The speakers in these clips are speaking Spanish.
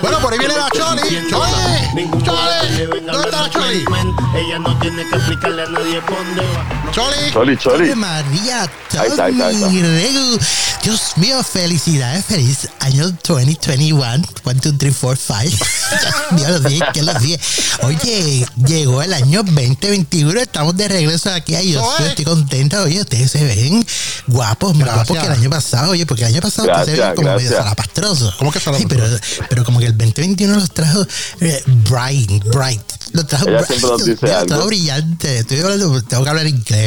Bueno, por ahí viene la Choli. Choli. Choli. ¿Dónde está la Choli? Ella no tiene que explicarle a nadie dónde va. Choli. Choli, Choli. María, Ahí está, ahí está, ahí está. Tommy, Regu. Dios mío, felicidades, feliz año 2021. 1, 2, 3, 4, 5. Dios los dije, que los dije. Oye, llegó el año 2021, estamos de regreso aquí. Ay, yo Eso es. estoy contenta. Oye, ustedes se ven guapos, más guapos que el año pasado. Oye, porque el año pasado ustedes se ven como medio salapastrosos. ¿Cómo que Sí, pero, salapastrosos? pero como que el 2021 los trajo eh, bright, bright. Los trajo Ella bright. siempre nos dice los algo. trajo brillante. Estoy hablando, tengo que hablar inglés.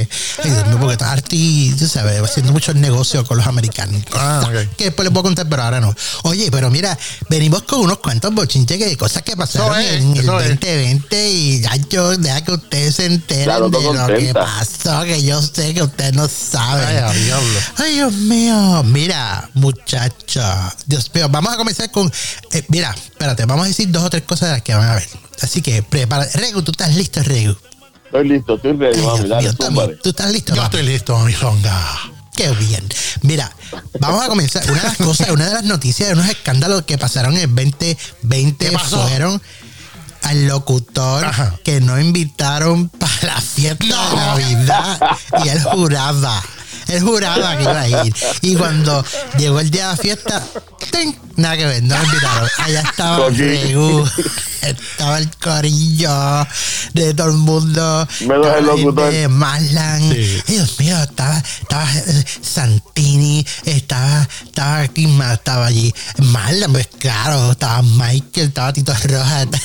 Porque arti, tú sabes, haciendo muchos negocios con los americanos. Ah. Que después les puedo contar, pero ahora no. Oye, pero mira, venimos con unos cuantos bochinches que- de cosas que pasaron es, en el eso es. 2020 y ya yo, deja que ustedes se enteren de lo que pasó, que yo sé que ustedes no saben. Ay, a diablo. Ay, Dios mío. Mira, muchacha. Dios mío, vamos a comenzar con. eh, mira, espérate, vamos a decir dos o tres cosas de las que van a ver. Así que prepara. Regu, tú estás listo, Regu. Estoy listo, estoy ready, mami. Dale, mío, zúmbale. tú estás listo, Yo papi? estoy listo, mi songa. Qué bien. Mira, vamos a comenzar. Una de las cosas, una de las noticias de unos escándalos que pasaron en el 2020 ¿Qué pasó? fueron al locutor Ajá. que no invitaron para la fiesta de Navidad y él juraba. Él juraba que iba a ir. Y cuando llegó el día de la fiesta, ¡ting! nada que ver, no lo invitaron. Allá estaba. Regu, estaba el corillo de todo el mundo. Menos estaba el locutor. de Marlan. Sí. Dios mío, estaba, estaba eh, Santini, estaba, estaba, ¿quién más estaba allí? Marlan, pues claro, estaba Michael, estaba Tito Rojas.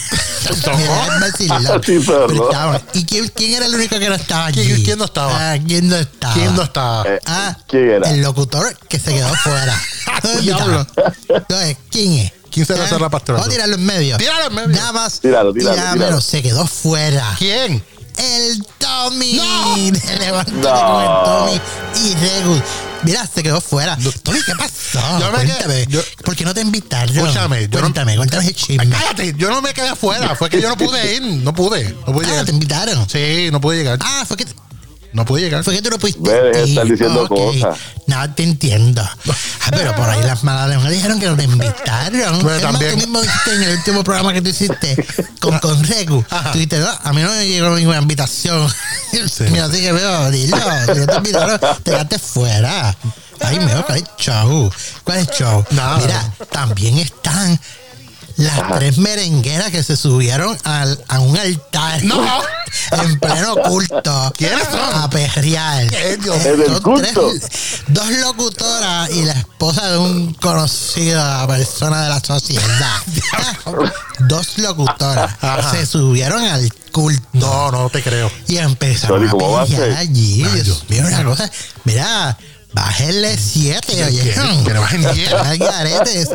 Es estaba- ¿Y quién, quién era el único que no estaba allí? ¿Quién- quién no estaba? Ah, ¿Quién no estaba? ¿Quién no está? Eh, Ah, ¿Quién era? el locutor que se quedó fuera. ¿Dónde Diablo. estaba? ¿Quién es? ¿Quién será Ah, ese rapastroso? Vamos a tirarlo en medio. Tíralo en medio. Nada más. Tíralo, tíralo, y nada tíralo. menos, se quedó fuera. ¿Quién? El Tommy. ¡No! Levántate No. con el Tommy y Regu. Mira, se quedó fuera. Tommy, ¿qué pasó? Yo me cuéntame. quedé- yo- ¿Por qué no te invitaron? Escúchame, yo no- cuéntame, cuéntame el chisme. Cállate, yo no me quedé afuera. Fue que yo no pude ir. No pude. No pude Ah, llegar. te invitaron. Sí, no pude llegar. Ah, fue que, No pude llegar. fue que tú no pudiste. De estar diciendo cosas. No, te entiendo. Ah, pero por ahí las malas lenguas dijeron que no te invitaron. Pero Es más, también- tú mismo dijiste en el último programa que tú hiciste con, con Regu. Ajá. Tú dijiste, no, a mí no me llegó ninguna invitación. Mira, así que veo, dilo. Si no te invitaron, te quedaste fuera. Ay, mío, ¿cuál es show? ¿Cuál es el show? Nada. Mira, también están las tres merengueras que se subieron al, a un altar. No. En pleno culto. ¿Quiénes son? A perrear. ¿Qué, Dios? ¿En el son culto? tres- dos locutoras y la esposa de un conocido persona de la sociedad. dos locutoras Ajá. se subieron al culto. No, no te creo. Y empezaron Choli, ¿cómo va a ser? allí. Ay, Dios mío, una cosa. Mira, bájenle siete, oye. ¿Qué? Que le bajen diez. Ay, garetes.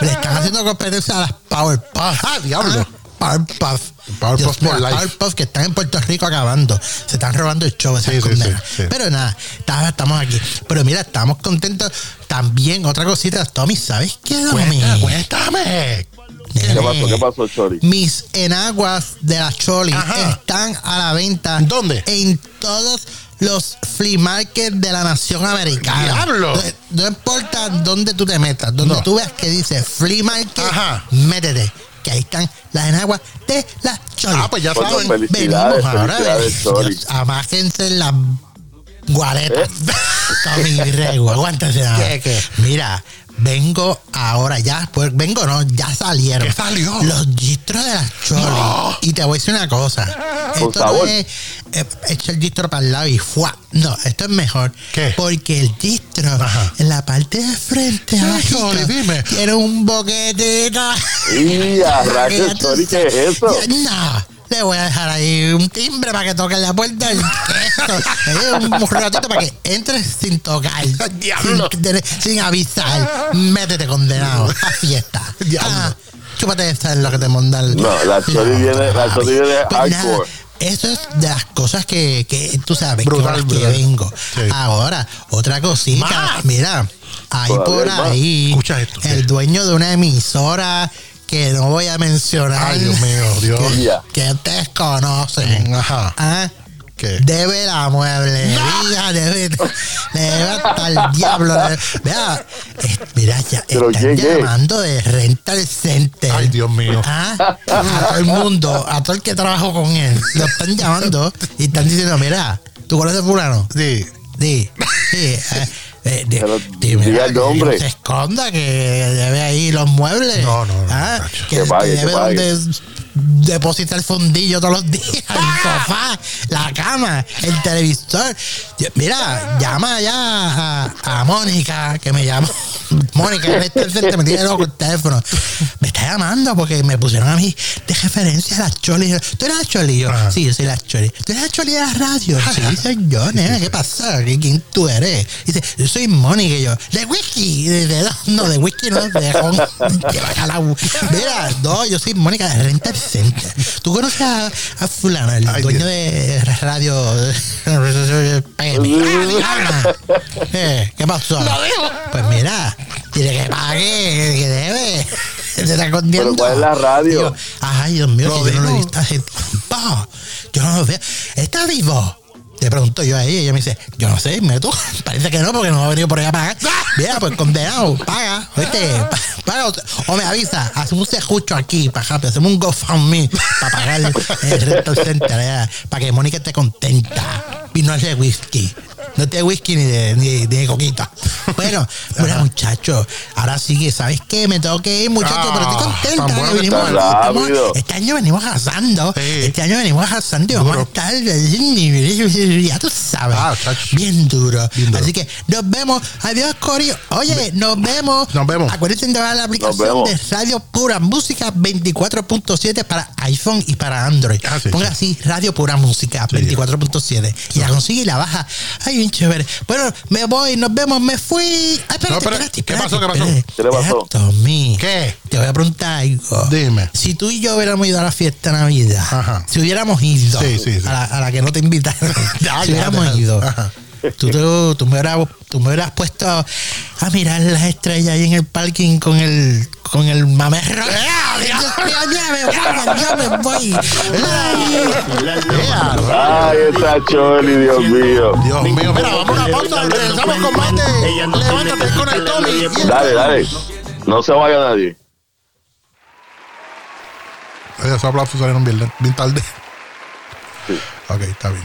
Le están haciendo competencia a las Powerpuff. Ah, diablo. Powerpuff. Powerpuff life. Powerpuff que están en Puerto Rico acabando. Se están robando el show esas Sí, sí, condenas. sí, sí. Pero nada, está- estamos aquí. Pero mira, estamos contentos. También, otra cosita, Tommy, ¿sabes qué, Tommy? Cuéntame, cuéntame. ¿Qué pasó? ¿Qué pasó, Chori? Mis enaguas de la Choli Ajá. están a la venta. ¿Dónde? En todos los flea markets de la nación americana. ¡Diablo! No, no importa dónde tú te metas, donde No. tú veas que dice flea market, Ajá. métete. Que ahí están las enaguas de la Choli. Ah, pues ya Bueno, saben. Venimos ahora. Dios, amájense en las guaretas. ¿Eh? Tommy Rego, aguántese nada. ¿Qué, qué? Mira, vengo ahora, ya, pues vengo, no, ya salieron. ¿Qué salió? Los gistros de las Choli. No. Y te voy a decir una cosa. Por Esto no es eh, el gistro para el lado y ¡fua! No, esto es mejor. ¿Qué? Porque el gistro, Ajá. en la parte de frente, abajito, dime. tiene un boquetito. Y a rayos, ¿qué es eso? No, le voy a dejar ahí un timbre para que toque la puerta del queso. Eh, un ratito para que entres sin tocar. Diablo. Sin avisar. Métete condenado a fiesta. Diablo. Ah, chúpate esa es lo que te mandan. No, la Chori viene- la Chori viene Pues hardcore. eso es de las cosas que, que tú sabes Brutal, que, brutal. vengo. Sí. Ahora, otra cosita. Más. Mira, hay por ahí Escucha esto, el ¿qué? dueño de una emisora que no voy a mencionar. Ay, Dios mío, Dios. Que, Ya. que ustedes conocen. Ajá. Ah, ¿Qué? Debe la mueblería, debe, le debe a para el diablo. Vea, eh, mira, ya Pero están llamando de Rental Center. Ay, Dios mío. Ah, a todo el mundo, a todo el que trabajó con él, lo están llamando y están diciendo, mira, ¿tú conoces a fulano? Sí. Sí, sí. eh, eh, di- Pero dime, diga el que nombre. no se esconda que debe ahí los muebles. No, no, no, Ah, que, Que pague, que que debe pague. donde deposita el fondillo todos los días, el sofá, la cama, el televisor. Yo- Mira, llama ya a, a Mónica, que me llama. Mónica, este centro me tiene loco el teléfono. Me está llamando porque me pusieron a mí de referencia a la Choli. ¿Tú eres la Choli? Yo, Ajá. sí, yo soy la Choli. ¿Tú eres la Choli de la radio? Sí, soy yo, nena. ¿Qué pasa? ¿Qui- ¿Quién tú eres? Dice, yo soy Mónica. Y yo, de whisky. De, de- no, de whisky no, de bacalao. Mira, no, yo soy Mónica de Renta Center. ¿Tú conoces a, a fulano, el Ay, dueño Dios. de radio? Ah, eh, ¿Qué pasó? Pues mira, tiene que pague, que debe. Se está escondiendo. Pero ¿cuál es la radio? Digo, Ay, Dios mío, que yo no lo he visto hace. Yo no lo veo. ¿Está vivo? Le pregunto yo a ella y ella me dice, yo no sé, me tú. Parece que no, porque no ha venido por allá a pagar. Mira, pues condenado, paga, paga o- o me avisa, hacemos un sejucho aquí, para hacemos un GoFundMe para pagar el resto del center, para que Mónica esté contenta. Y no es de whisky. No de whisky ni de, ni, ni de coquita. Bueno, mira, muchacho, ahora sí que, ¿sabes qué? Me tengo que ir, muchacho, Ah, pero estoy contenta. bueno vinimos está aquí, estamos- este año venimos arrasando. Sí. Este año venimos arrasando y vamos a estar ya tú sabes. Ah, bien, duro. Bien duro. Así que nos vemos. Adiós, Corio. Oye, nos vemos. Nos vemos. Acuérdense de la aplicación de Radio Pura Música 24.7 para iPhone y para Android. Ah, sí, Ponga sí. así, Radio Pura Música 24.7. Y la consigue y la baja. Ay, bien chévere. Bueno, me voy, nos vemos, me fui. Ay, espérate, No, pero, espérate, ¿qué espérate, pasó, qué pasó? espérate. ¿Qué le pasó? Tommy. ¿Qué? Te voy a preguntar algo. Dime. Si tú y yo hubiéramos ido a la fiesta de Navidad, Ajá. si hubiéramos ido Sí, sí, sí. A, la, a la que no te invitaron, Ya, si ya, hubiéramos ya. ido, Ajá. tú, tú, tú me hubieras, tú me hubieras puesto a mirar las estrellas ahí en el parking con el con el mamerro. Me voy. Ay. Esa Choli, Dios mío. Dios mío, mira, vamos a una pausa. Regresamos con más de Levántate con el Tommy. Dale, dale. No se vaya nadie. Esos aplausos salieron bien, bien tarde. Sí. Ok, está bien.